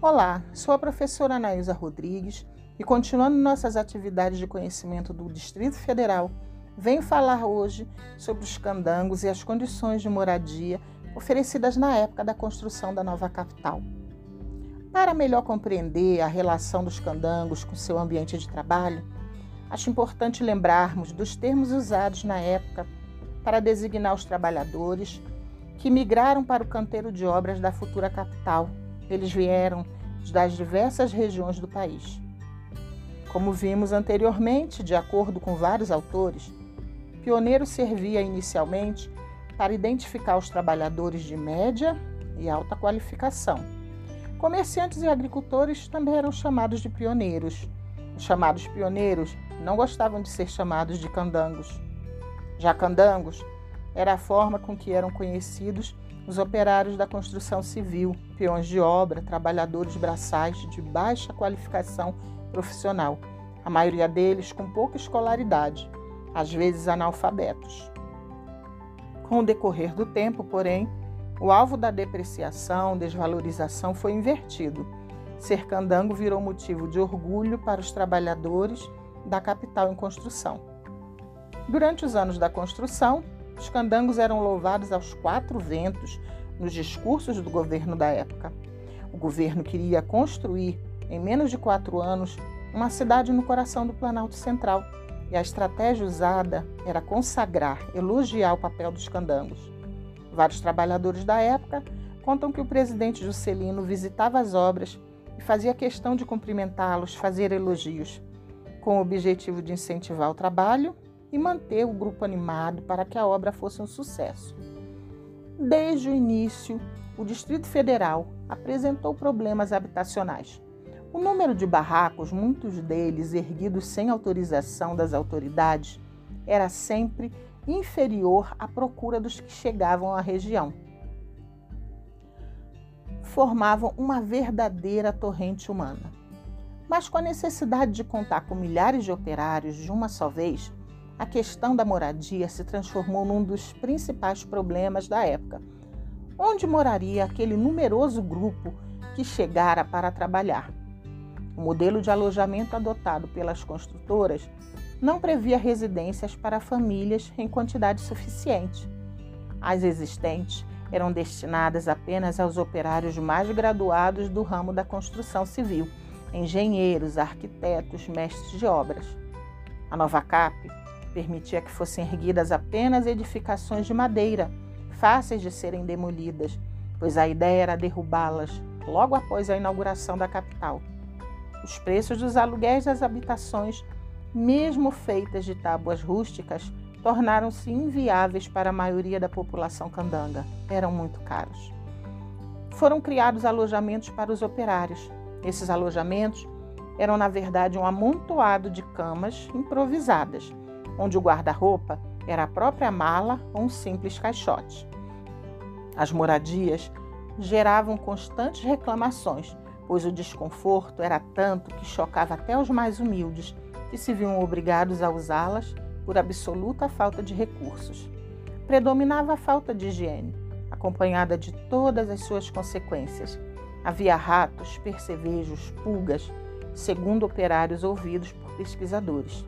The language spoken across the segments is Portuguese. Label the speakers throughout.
Speaker 1: Olá, sou a professora Anaísa Rodrigues e, continuando nossas atividades de conhecimento do Distrito Federal, venho falar hoje sobre os candangos e as condições de moradia oferecidas na época da construção da nova capital. Para melhor compreender a relação dos candangos com seu ambiente de trabalho, acho importante lembrarmos dos termos usados na época para designar os trabalhadores que migraram para o canteiro de obras da futura capital. Eles vieram das diversas regiões do país. Como vimos anteriormente, de acordo com vários autores, pioneiro servia inicialmente para identificar os trabalhadores de média e alta qualificação. Comerciantes e agricultores também eram chamados de pioneiros. Os chamados pioneiros não gostavam de ser chamados de candangos. Já candangos era a forma com que eram conhecidos os operários da construção civil, peões de obra, trabalhadores braçais de baixa qualificação profissional, a maioria deles com pouca escolaridade, às vezes analfabetos. Com o decorrer do tempo, porém, o alvo da depreciação, desvalorização foi invertido. Ser candango virou motivo de orgulho para os trabalhadores da capital em construção. Durante os anos da construção, os candangos eram louvados aos quatro ventos nos discursos do governo da época. O governo queria construir, em menos de quatro anos, uma cidade no coração do Planalto Central, e a estratégia usada era consagrar, elogiar o papel dos candangos. Vários trabalhadores da época contam que o presidente Juscelino visitava as obras e fazia questão de cumprimentá-los, fazer elogios, com o objetivo de incentivar o trabalho e manter o grupo animado para que a obra fosse um sucesso. Desde o início, o Distrito Federal apresentou problemas habitacionais. O número de barracos, muitos deles erguidos sem autorização das autoridades, era sempre inferior à procura dos que chegavam à região. Formavam uma verdadeira torrente humana. Mas com a necessidade de contar com milhares de operários de uma só vez, a questão da moradia se transformou num dos principais problemas da época. Onde moraria aquele numeroso grupo que chegara para trabalhar? O modelo de alojamento adotado pelas construtoras não previa residências para famílias em quantidade suficiente. As existentes eram destinadas apenas aos operários mais graduados do ramo da construção civil, engenheiros, arquitetos, mestres de obras. A nova CAP permitia que fossem erguidas apenas edificações de madeira, fáceis de serem demolidas, pois a ideia era derrubá-las logo após a inauguração da capital. Os preços dos aluguéis das habitações, mesmo feitas de tábuas rústicas, tornaram-se inviáveis para a maioria da população candanga. Eram muito caros. Foram criados alojamentos para os operários. Esses alojamentos eram, na verdade, um amontoado de camas improvisadas onde o guarda-roupa era a própria mala ou um simples caixote. As moradias geravam constantes reclamações, pois o desconforto era tanto que chocava até os mais humildes, que se viam obrigados a usá-las por absoluta falta de recursos. Predominava a falta de higiene, acompanhada de todas as suas consequências. Havia ratos, percevejos, pulgas, segundo operários ouvidos por pesquisadores.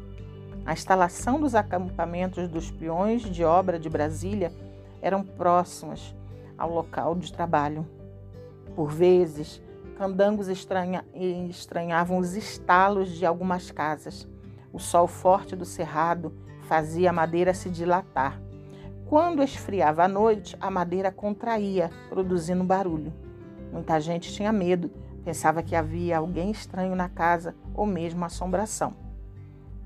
Speaker 1: A instalação dos acampamentos dos peões de obra de Brasília eram próximas ao local de trabalho. Por vezes, candangos estranha, estranhavam os estalos de algumas casas. O sol forte do cerrado fazia a madeira se dilatar. Quando esfriava à noite, a madeira contraía, produzindo barulho. Muita gente tinha medo, pensava que havia alguém estranho na casa ou mesmo assombração.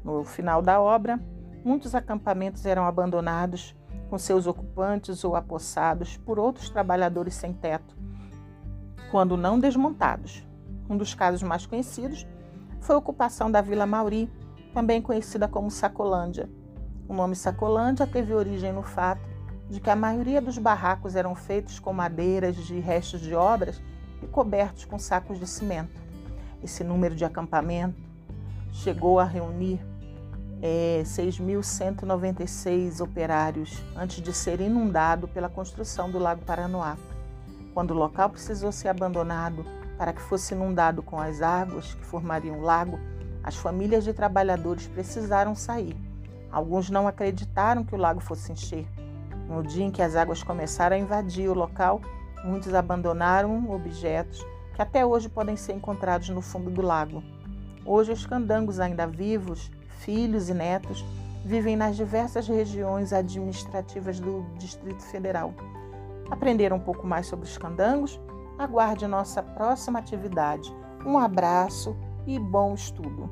Speaker 1: No final da obra, muitos acampamentos eram abandonados com seus ocupantes ou apossados por outros trabalhadores sem teto, quando não desmontados. Um dos casos mais conhecidos foi a ocupação da Vila Mauri, também conhecida como Sacolândia. O nome Sacolândia teve origem no fato de que a maioria dos barracos eram feitos com madeiras de restos de obras e cobertos com sacos de cimento. Esse número de acampamento chegou a reunir é, 6.196 operários antes de ser inundado pela construção do Lago Paranoá. Quando o local precisou ser abandonado, Para que fosse inundado com as águas que formariam um lago, as famílias de trabalhadores precisaram sair. Alguns não acreditaram que o lago fosse encher. No dia em que as águas começaram a invadir o local, muitos abandonaram objetos que até hoje podem ser encontrados no fundo do lago. Hoje, os candangos ainda vivos, filhos e netos, vivem nas diversas regiões administrativas do Distrito Federal. Aprender um pouco mais sobre os candangos? Aguarde nossa próxima atividade. Um abraço e bom estudo!